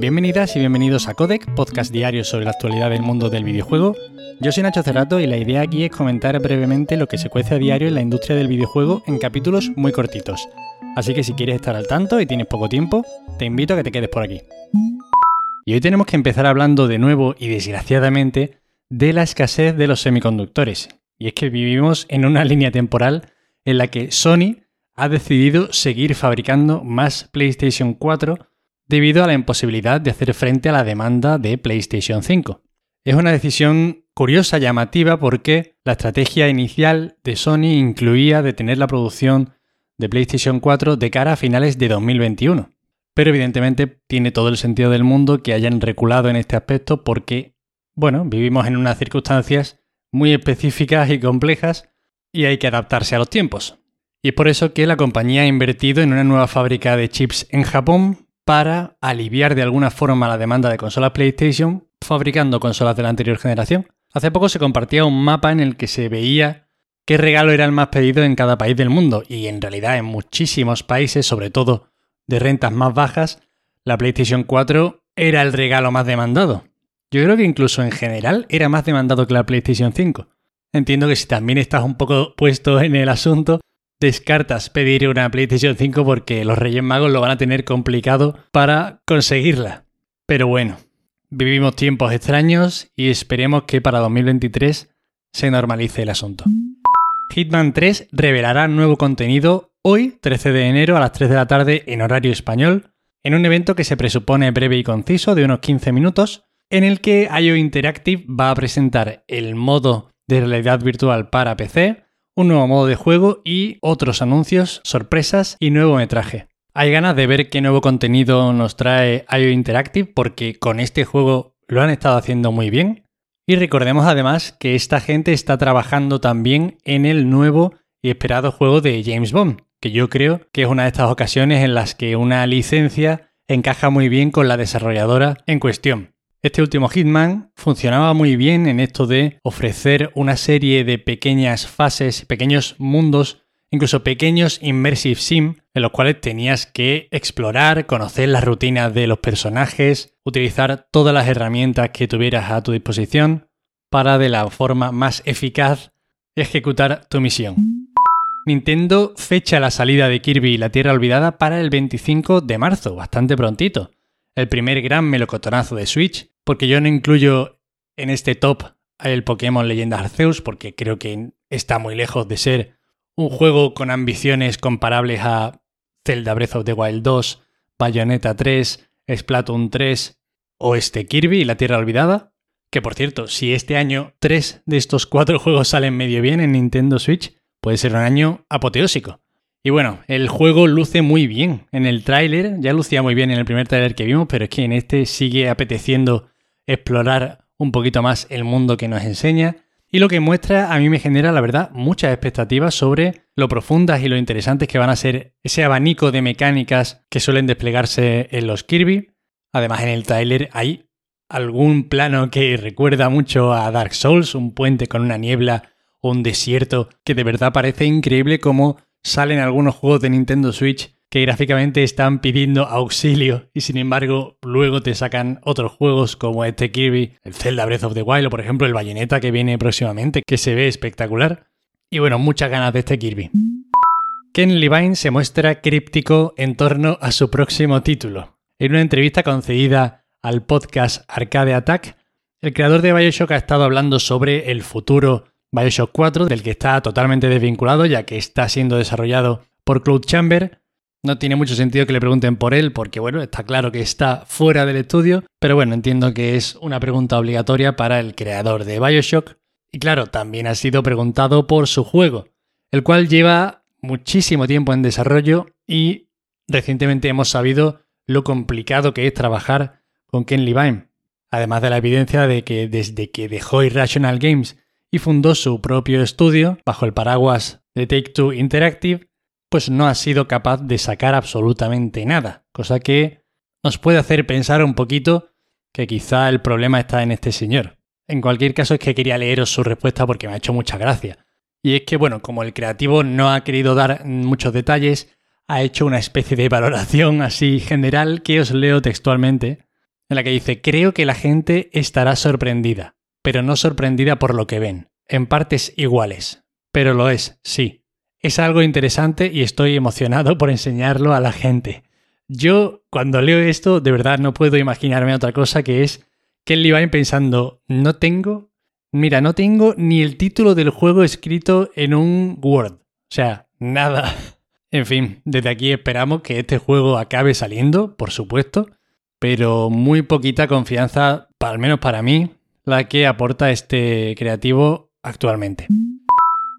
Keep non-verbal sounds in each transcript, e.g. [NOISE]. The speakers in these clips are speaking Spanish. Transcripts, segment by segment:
Bienvenidas y bienvenidos a Codec, podcast diario sobre la actualidad del mundo del videojuego. Yo soy Nacho Cerrato y la idea aquí es comentar brevemente lo que se cuece a diario en la industria del videojuego en capítulos muy cortitos. Así que si quieres estar al tanto y tienes poco tiempo, te invito a que te quedes por aquí. Y hoy tenemos que empezar hablando de nuevo y desgraciadamente de la escasez de los semiconductores. Y es que vivimos en una línea temporal en la que Sony ha decidido seguir fabricando más PlayStation 4 debido a la imposibilidad de hacer frente a la demanda de PlayStation 5. Es una decisión curiosa, llamativa, porque la estrategia inicial de Sony incluía detener la producción de PlayStation 4 de cara a finales de 2021. Pero evidentemente tiene todo el sentido del mundo que hayan reculado en este aspecto porque, bueno, vivimos en unas circunstancias muy específicas y complejas y hay que adaptarse a los tiempos. Y es por eso que la compañía ha invertido en una nueva fábrica de chips en Japón para aliviar de alguna forma la demanda de consolas PlayStation fabricando consolas de la anterior generación. Hace poco se compartía un mapa en el que se veía qué regalo era el más pedido en cada país del mundo y en realidad en muchísimos países, sobre todo de rentas más bajas, la PlayStation 4 era el regalo más demandado. Yo creo que incluso en general era más demandado que la PlayStation 5. Entiendo que si también estás un poco puesto en el asunto, descartas pedir una PlayStation 5 porque los Reyes Magos lo van a tener complicado para conseguirla. Pero bueno, vivimos tiempos extraños y esperemos que para 2023 se normalice el asunto. Hitman 3 revelará nuevo contenido hoy, 13 de enero, a las 3 de la tarde en horario español, en un evento que se presupone breve y conciso de unos 15 minutos, en el que IO Interactive va a presentar el modo de realidad virtual para PC, un nuevo modo de juego y otros anuncios, sorpresas y nuevo metraje. Hay ganas de ver qué nuevo contenido nos trae IO Interactive porque con este juego lo han estado haciendo muy bien. Y recordemos además que esta gente está trabajando también en el nuevo y esperado juego de James Bond, que yo creo que es una de estas ocasiones en las que una licencia encaja muy bien con la desarrolladora en cuestión. Este último Hitman funcionaba muy bien en esto de ofrecer una serie de pequeñas fases, pequeños mundos, incluso pequeños immersive sim, en los cuales tenías que explorar, conocer las rutinas de los personajes, utilizar todas las herramientas que tuvieras a tu disposición para de la forma más eficaz ejecutar tu misión. Nintendo fecha la salida de Kirby y la Tierra Olvidada para el 25 de marzo, bastante prontito. El primer gran melocotonazo de Switch porque yo no incluyo en este top el Pokémon Leyenda Arceus, porque creo que está muy lejos de ser un juego con ambiciones comparables a Zelda Breath of the Wild 2, Bayonetta 3, Splatoon 3 o este Kirby y la Tierra Olvidada. Que por cierto, si este año tres de estos cuatro juegos salen medio bien en Nintendo Switch, puede ser un año apoteósico. Y bueno, el juego luce muy bien en el tráiler, ya lucía muy bien en el primer tráiler que vimos, pero es que en este sigue apeteciendo explorar un poquito más el mundo que nos enseña. Y lo que muestra a mí me genera, la verdad, muchas expectativas sobre lo profundas y lo interesantes que van a ser ese abanico de mecánicas que suelen desplegarse en los Kirby. Además, en el tráiler hay algún plano que recuerda mucho a Dark Souls, un puente con una niebla o un desierto, que de verdad parece increíble como salen algunos juegos de Nintendo Switch que gráficamente están pidiendo auxilio y sin embargo luego te sacan otros juegos como este Kirby, el Zelda Breath of the Wild o por ejemplo el Bayonetta que viene próximamente, que se ve espectacular. Y bueno, muchas ganas de este Kirby. Ken Levine se muestra críptico en torno a su próximo título. En una entrevista concedida al podcast Arcade Attack, el creador de Bioshock ha estado hablando sobre el futuro Bioshock 4, del que está totalmente desvinculado ya que está siendo desarrollado por Cloud Chamber no tiene mucho sentido que le pregunten por él, porque bueno, está claro que está fuera del estudio, pero bueno, entiendo que es una pregunta obligatoria para el creador de Bioshock. Y claro, también ha sido preguntado por su juego, el cual lleva muchísimo tiempo en desarrollo y recientemente hemos sabido lo complicado que es trabajar con Ken Levine. Además de la evidencia de que desde que dejó Irrational Games y fundó su propio estudio bajo el paraguas de Take Two Interactive, pues no ha sido capaz de sacar absolutamente nada, cosa que nos puede hacer pensar un poquito que quizá el problema está en este señor. En cualquier caso es que quería leeros su respuesta porque me ha hecho mucha gracia. Y es que, bueno, como el creativo no ha querido dar muchos detalles, ha hecho una especie de valoración así general que os leo textualmente. en la que dice, creo que la gente estará sorprendida, pero no sorprendida por lo que ven, en partes iguales. Pero lo es, sí. Es algo interesante y estoy emocionado por enseñarlo a la gente. Yo, cuando leo esto, de verdad no puedo imaginarme otra cosa que es él iba pensando, no tengo, mira, no tengo ni el título del juego escrito en un Word. O sea, nada. [LAUGHS] En fin, desde aquí esperamos que este juego acabe saliendo, por supuesto, pero muy poquita confianza, al menos para mí, la que aporta este creativo actualmente.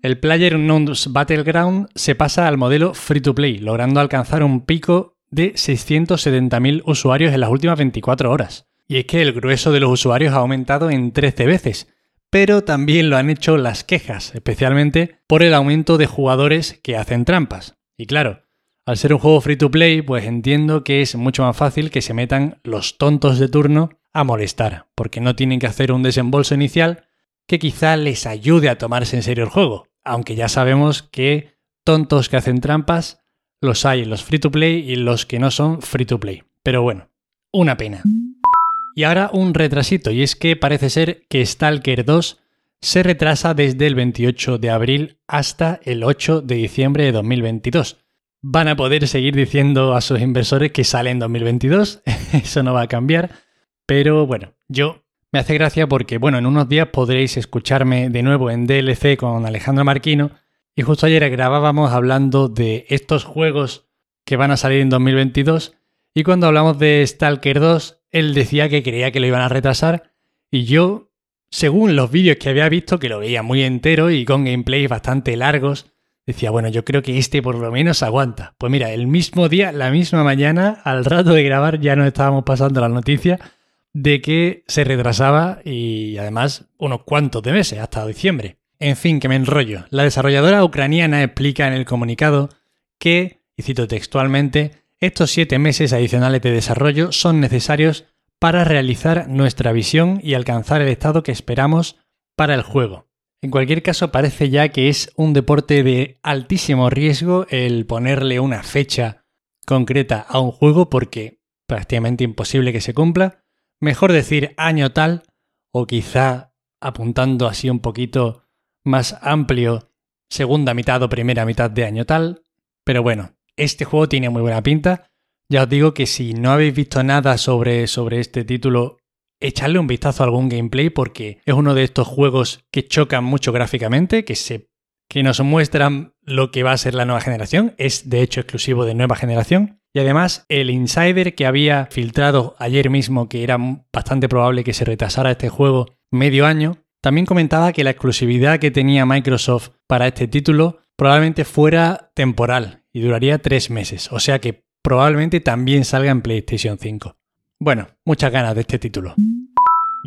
El Player Unknown's Battleground se pasa al modelo free to play, logrando alcanzar un pico de 670.000 usuarios en las últimas 24 horas. Y es que el grueso de los usuarios ha aumentado en 13 veces, pero también lo han hecho las quejas, especialmente por el aumento de jugadores que hacen trampas. Y claro, al ser un juego free to play, pues entiendo que es mucho más fácil que se metan los tontos de turno a molestar, porque no tienen que hacer un desembolso inicial que quizá les ayude a tomarse en serio el juego, aunque ya sabemos que tontos que hacen trampas los hay los free to play y los que no son free to play. Pero bueno, una pena. Y ahora un retrasito, y es que parece ser que Stalker 2 se retrasa desde el 28 de abril hasta el 8 de diciembre de 2022. Van a poder seguir diciendo a sus inversores que sale en 2022, [LAUGHS] eso no va a cambiar, pero bueno, yo me hace gracia porque, bueno, en unos días podréis escucharme de nuevo en DLC con Alejandro Marquino, y justo ayer grabábamos hablando de estos juegos que van a salir en 2022, y cuando hablamos de Stalker 2, él decía que creía que lo iban a retrasar y yo, según los vídeos que había visto, que lo veía muy entero y con gameplays bastante largos, decía, bueno, yo creo que este por lo menos aguanta. Pues mira, el mismo día, la misma mañana, al rato de grabar ya nos estábamos pasando la noticia de que se retrasaba y además unos cuantos de meses, hasta diciembre. En fin, que me enrollo. La desarrolladora ucraniana explica en el comunicado que, y cito textualmente, estos siete meses adicionales de desarrollo son necesarios para realizar nuestra visión y alcanzar el estado que esperamos para el juego. En cualquier caso, parece ya que es un deporte de altísimo riesgo el ponerle una fecha concreta a un juego porque prácticamente imposible que se cumpla. Mejor decir año tal o quizá apuntando así un poquito más amplio segunda mitad o primera mitad de año tal. Pero bueno, este juego tiene muy buena pinta. Ya os digo que si no habéis visto nada sobre, sobre este título, echadle un vistazo a algún gameplay porque es uno de estos juegos que chocan mucho gráficamente, que, se, que nos muestran lo que va a ser la nueva generación. Es de hecho exclusivo de nueva generación. Y además, el insider que había filtrado ayer mismo que era bastante probable que se retrasara este juego medio año, también comentaba que la exclusividad que tenía Microsoft para este título probablemente fuera temporal y duraría tres meses, o sea que probablemente también salga en PlayStation 5. Bueno, muchas ganas de este título.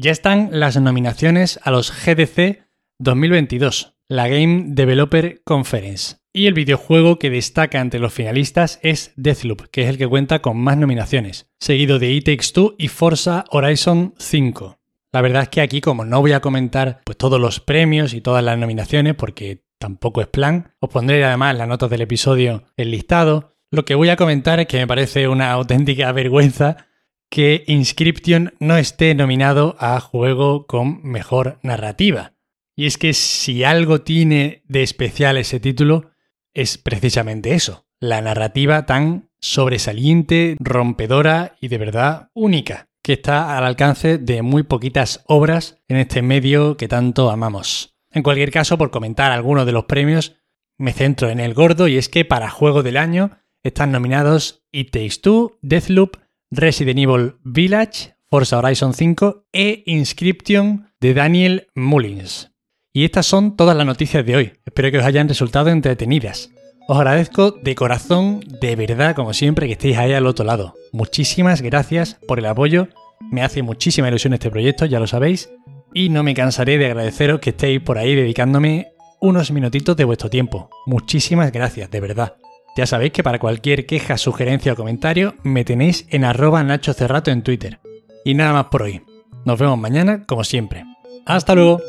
Ya están las nominaciones a los GDC 2022, la Game Developer Conference. Y el videojuego que destaca entre los finalistas es Deathloop, que es el que cuenta con más nominaciones, seguido de It Takes Two y Forza Horizon 5. La verdad es que aquí, como no voy a comentar pues, todos los premios y todas las nominaciones, porque tampoco es plan. Os pondré además las notas del episodio el listado. Lo que voy a comentar es que me parece una auténtica vergüenza que Inscription no esté nominado a juego con mejor narrativa. Y es que si algo tiene de especial ese título, es precisamente eso, la narrativa tan sobresaliente, rompedora y de verdad única, que está al alcance de muy poquitas obras en este medio que tanto amamos. En cualquier caso, por comentar algunos de los premios, me centro en el gordo y es que para Juego del Año están nominados It Takes Two, Deathloop, Resident Evil Village, Forza Horizon 5 e Inscription de Daniel Mullins. Y estas son todas las noticias de hoy. Espero que os hayan resultado entretenidas. Os agradezco de corazón, de verdad, como siempre, que estéis ahí al otro lado. Muchísimas gracias por el apoyo. Me hace muchísima ilusión este proyecto, ya lo sabéis y no me cansaré de agradeceros que estéis por ahí dedicándome unos minutitos de vuestro tiempo. Muchísimas gracias, de verdad. Ya sabéis que para cualquier queja, sugerencia o comentario me tenéis en arroba Nacho Cerrato en Twitter. Y nada más por hoy. Nos vemos mañana, como siempre. ¡Hasta luego!